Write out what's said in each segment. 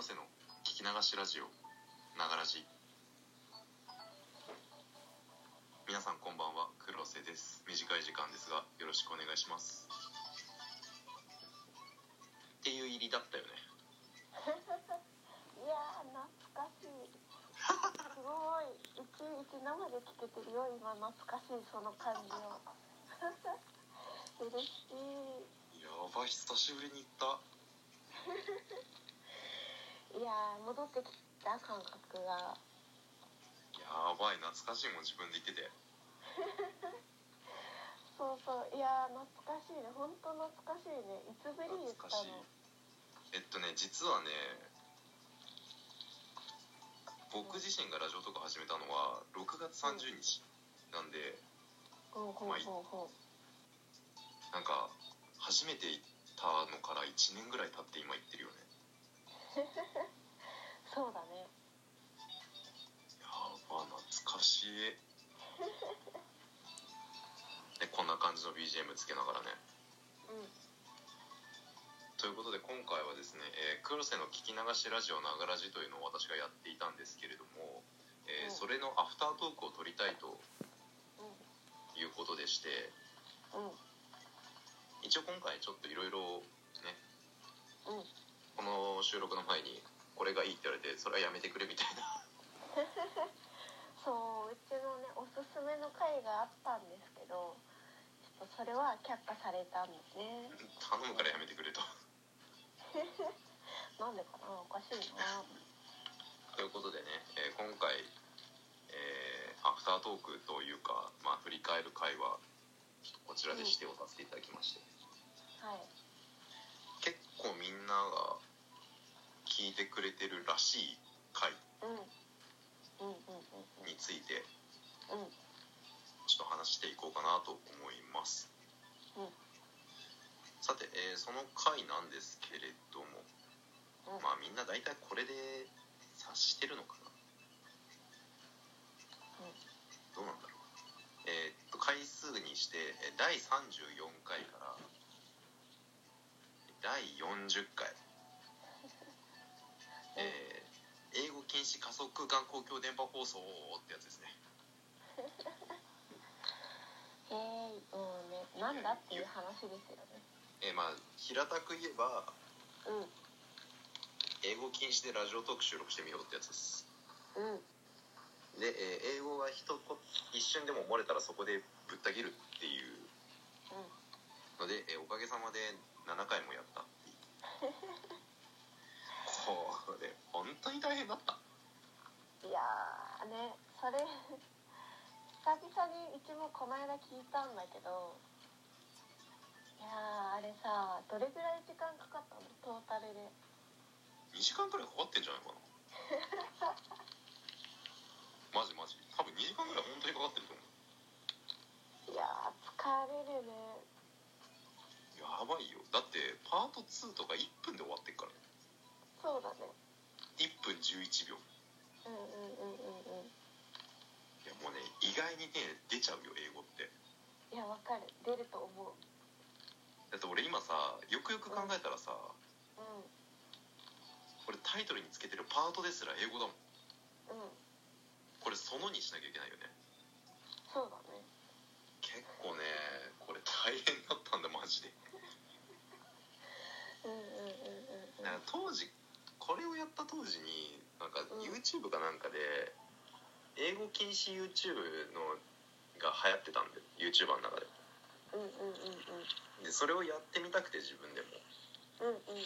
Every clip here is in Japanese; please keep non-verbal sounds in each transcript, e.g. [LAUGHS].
黒瀬の聞き流しラジオながらじ。皆さんこんばんは黒瀬です。短い時間ですがよろしくお願いします。っていう入りだったよね。[LAUGHS] いやー懐かしい。すごい。いちいち生で聞けてるよ今。懐かしいその感じを。[LAUGHS] 嬉しい。やばい久しぶりに行った [LAUGHS] いやー戻ってきた感覚が。やばい懐かしいもん自分で言ってて。[LAUGHS] そうそういやー懐かしいね。本当懐かしいね。いつぶりに言ったの？えっとね実はね僕自身がラジオとか始めたのは6月30日なんでほうほうほう。ほなんか初めて行ったのから1年ぐらい経って今行ってるよね。う [LAUGHS] そうだね。やば懐かしい。でこんな感じの BGM つけながらね。うん。ということで今回はですね、えー黒瀬の聞き流しラジオながらじというのを私がやっていたんですけれども、えーうん。それのアフタートークを撮りたいということでしてうん。うん一応今回ちょっといろいろねうんこの収録の前にこれがいいって言われてそれはやめてくれみたいな。そううちのねおすすめの回があったんですけどちょっとそれは却下されたんですね。頼むからやめてくれと。[LAUGHS] なんでかなおかしいな。ということでね、えー今回、えーアフタートークというか、まあ、振り返る回はこちらで指定をさせていただきまして、はい。結構みんなが聞いてくれてるらしい回についてちょっと話していこうかなと思います。うん。さて、えーその回なんですけれどもうん。まあみんな大体これで察してるのかな？どうなんだろう？えーっと回数にしてえー第34回から第40回空間公共電波放送ってやつですね。[LAUGHS] えー、もうねなんだっていう話ですよね。えーまあ平たく言えばうん。英語禁止でラジオトーク収録してみようってやつです。うん。で、えー英語が一言一瞬でも漏れたらそこでぶった切るっていう。ので、えーおかげさまで7回もやったっていう。[LAUGHS] これ本当に大変だった。うんいやーねそれ久々にうちもこの間聞いたんだけどいやーあれさどれぐらい時間かかったの？トータルで。2時間くらいかかってんじゃないかな。[LAUGHS] マジマジ。多分2時間ぐらい本当にかかってると思いやー疲れるね。うやばいよ。だってパート2とか1分で終わってっからね。そうだね。1分11秒うんうんうんうんうん。いやもうね意外にね出ちゃうよ英語って。いやわかる。出ると思う。だって俺今さよくよく考えたらさ、うん。これタイトルにつけてるパートですら英語だもん。うん。これそのにしなきゃいけないよね。そうだね。結構ねこれ大変だったんだマジで。うんうんうんうん当時これをやった当時になんかうん。YouTube かなんかで英語禁止 YouTube のが流行ってたんで YouTuber の中で。うんうんうんうん。でそれをやってみたくて自分でも。うんうん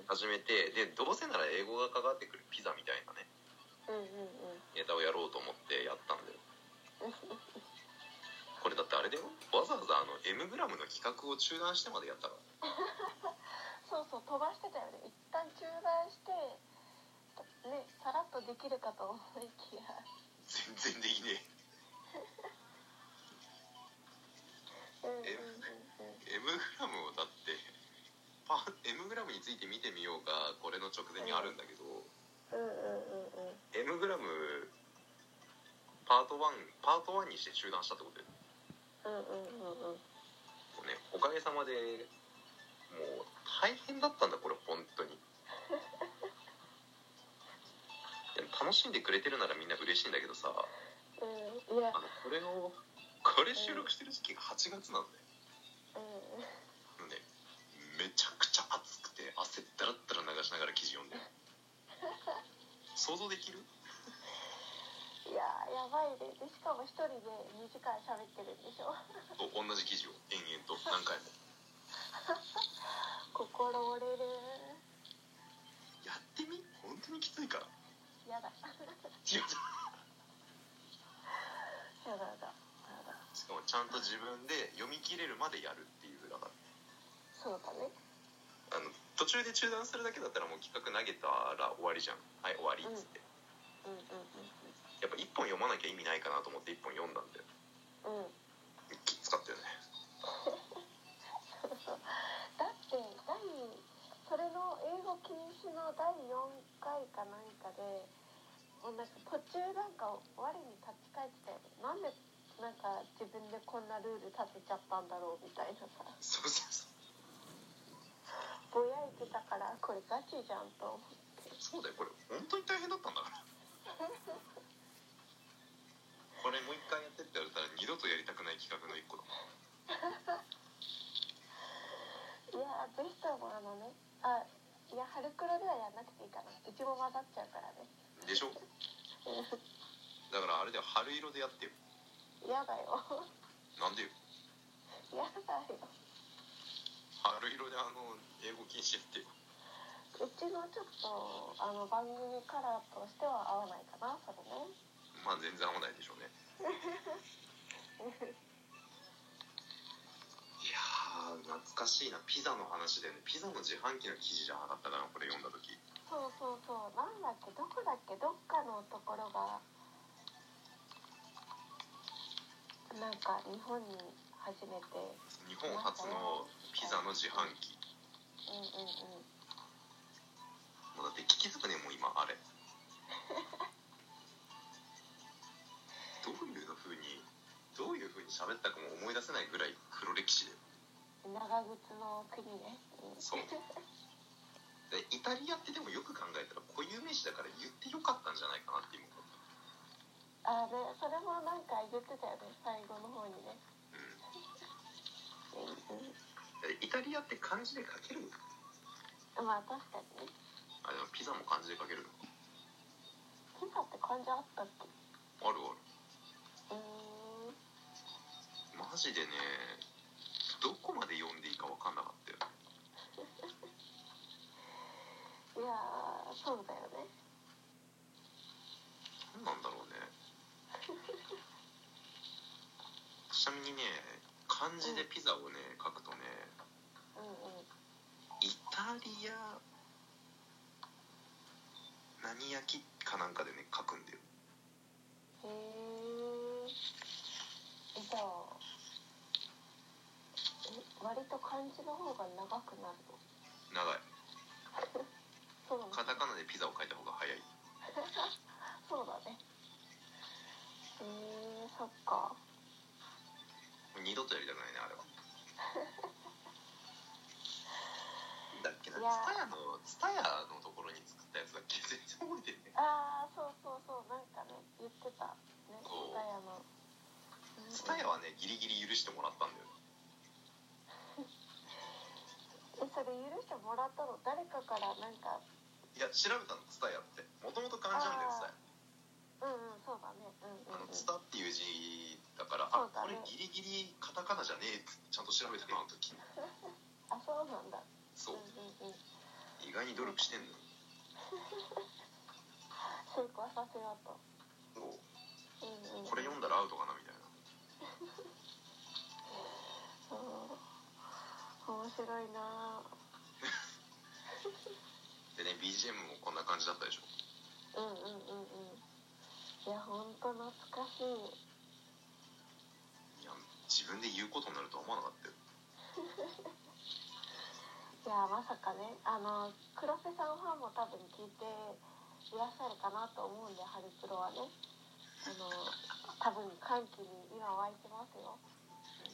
うん始めてでどうせなら英語が関わってくる。ピザみたいなね。うんうんうんうん。ネタをやろうと思ってやったんだよ。[LAUGHS] これだってあれだよ。わざわざあの M グラムの企画を中断してまでやったから。[LAUGHS] そうそう飛ばしてたよね中断してねさらっとできるかと思いきや。全然できね。え M グラムをだってパ M グラムについて見てみようがこれの直前にあるんだけど、うんうんうんうん。M グラムパート1パート1にして中断したってことでうんうんうんうん。ねおかげさまでもう大変だったんだこれ本当に楽しんでくれてるならみんな嬉しいんだけどさ。うんいや。あのこれをこれ収録してる時期が8月なんだよ。うん。ねめちゃくちゃ暑くて汗だらったら流しながら記事読んでる。想像できる？いややばいね。でしかも一人で2時間喋ってるんでしょ。と同じ記事を。延々と。何回も。心折れる。やってみ？本当にきついからやだ。いややだ。やだ。やだ。しかもちゃんと自分で読み切れるまでやるっていうだからそうだね。あの途中で中断するだけだったらもう企画投げたら終わりじゃん。はい終わりっつって、うんうんやっぱ一本読まなきゃ意味ないかなと思って一本読んだんだよ。うんうん。きつかったよねそうそうだって第それの英語禁止の第4回か何かでもうなんか途中なんか我に立ち返ってなんでなんか自分でこんなルール立てちゃったんだろうみたいなさ。そうそうそう。ぼやいてたからこれガチじゃんと思って。そうだよこれ本当に大変だったんだから。これもう一回やってって言われたら二度とやりたくない企画の一個だいやぜひともあのねあいや春黒ではやんなくていいかな。うちも混ざっちゃうからね。でしょ？だからあれでは春色でやってよ。嫌だよ。なんでよ？嫌だよ。春色であの英語禁止やってよ。うちのちょっとあの番組カラーとしては合わないかなそれね。まあ全然合わないでしょうね [LAUGHS] 懐かしいな。ピザの話でねピザの自販機の記事じゃなかったかなこれ読んだ時。そうそうそう。なんだっけどこだっけどっかのところがなんか日本に初めて。日本初のピザの自販機。うんうんうん。もうだって聞きづくねもう今あれ。[LAUGHS] どういう風にどういう風に喋ったかも思い出せないぐらい黒歴史で長靴の国ね、うん、そう。でイタリアってでもよく考えたら固有名詞だから言ってよかったんじゃないかなって今思っあでそれもなんか言ってたよね。最後の方にね。た、うん、イタリアって漢字で書ける？まあ確かにね。あでもピザも漢字で書けるの？ピザって漢字あったっけ？あるある。うーん。マジでねどこまで読んでいいか分かんなかったよ。いやーそうだよね。何なんだろうね。ちなみにね漢字でピザをね書くとねうんうん。イタリア何焼きかなんかでね書くんだよ。へえじゃあえ割と漢字の方が長くなるの？長い。そうカタカナでピザを書いた方が早い。[LAUGHS] そうだね。へえそっか。二度とやりたくないねあれは。[LAUGHS] だっけなツタヤのツタヤのところに作ったやつだっけ？全然覚えてんねああそうそうそう。なんかね言ってたね。そう。蔦屋の。ツタヤはねギリギリ許してもらったんだよえそれ許してもらったの？誰かからなんか。いや調べたのツタヤって。もともと漢字なんだよツタヤうんうんそうだね。うんうんうん。あのツタっていう字だからね。これギリギリカタカナじゃねえってちゃんと調べてたあの時。[LAUGHS] あそうなんだ。そう。うんうんうん。意外に努力してんの。成功させようと。そう。うんうんこれ読んだらアウトかなみたいな。[LAUGHS] う。ん面白いな。でね BGM もこんな感じだったでしょ？うんうんうんうん。いやほんと懐かしい。いや自分で言うことになるとは思わなかったよ。[LAUGHS] いやまさかねあの黒瀬さんファンも多分聞いていらっしゃるかなと思うんでハリプロはね。あの多分歓喜に今湧いてますよ。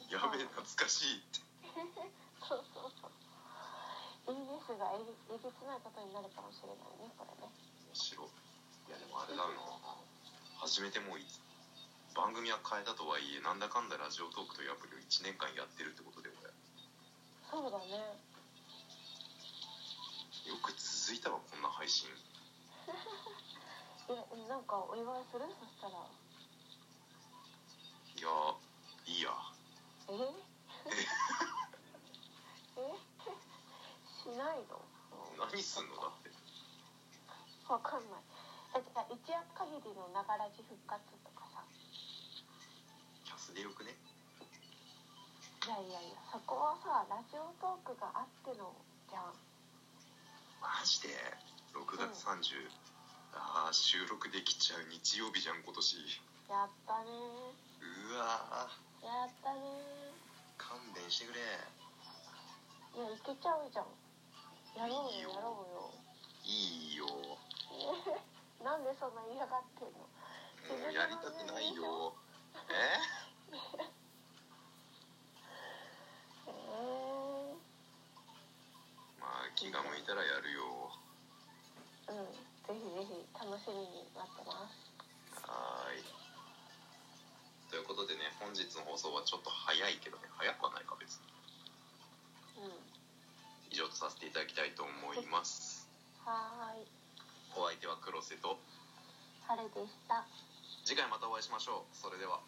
やべえ懐かしいってそうそうそう。いいね数がえげつないことになるかもしれないねこれね。面白い。いやでもあれだな初めてもうい番組は変えたとはいえなんだかんだラジオトークというアプリを1年間やってるってことで俺そうだね。よく続いたわこんな配信。[LAUGHS] えなんかお祝いする？そしたら。いやいいや。ええ？しないの？何すんのだって。わかんない。えじゃあ一夜限りのながらじ復活とかさ。キャスでよくね？いやいやいやそこはさラジオトークがあってのじゃん。マジで？6月30、ああ収録できちゃう日曜日じゃん今年。やったね。うわやったね。ー勘弁してくれ。いやいけちゃうじゃんやろういいよよやろうよ。いいよ。[LAUGHS] なんでそんな嫌がってんの？うやりたくないよ。ええ？ー、[LAUGHS] まあ気が向いたらやるよ。うんぜひぜひ楽しみに待ってます。はーい。ということでね本日の放送はちょっと早いけどね早くはないか別にさせていただきたいと思います。はーい。お相手は黒瀬と。晴れでした。次回またお会いしましょう。それでは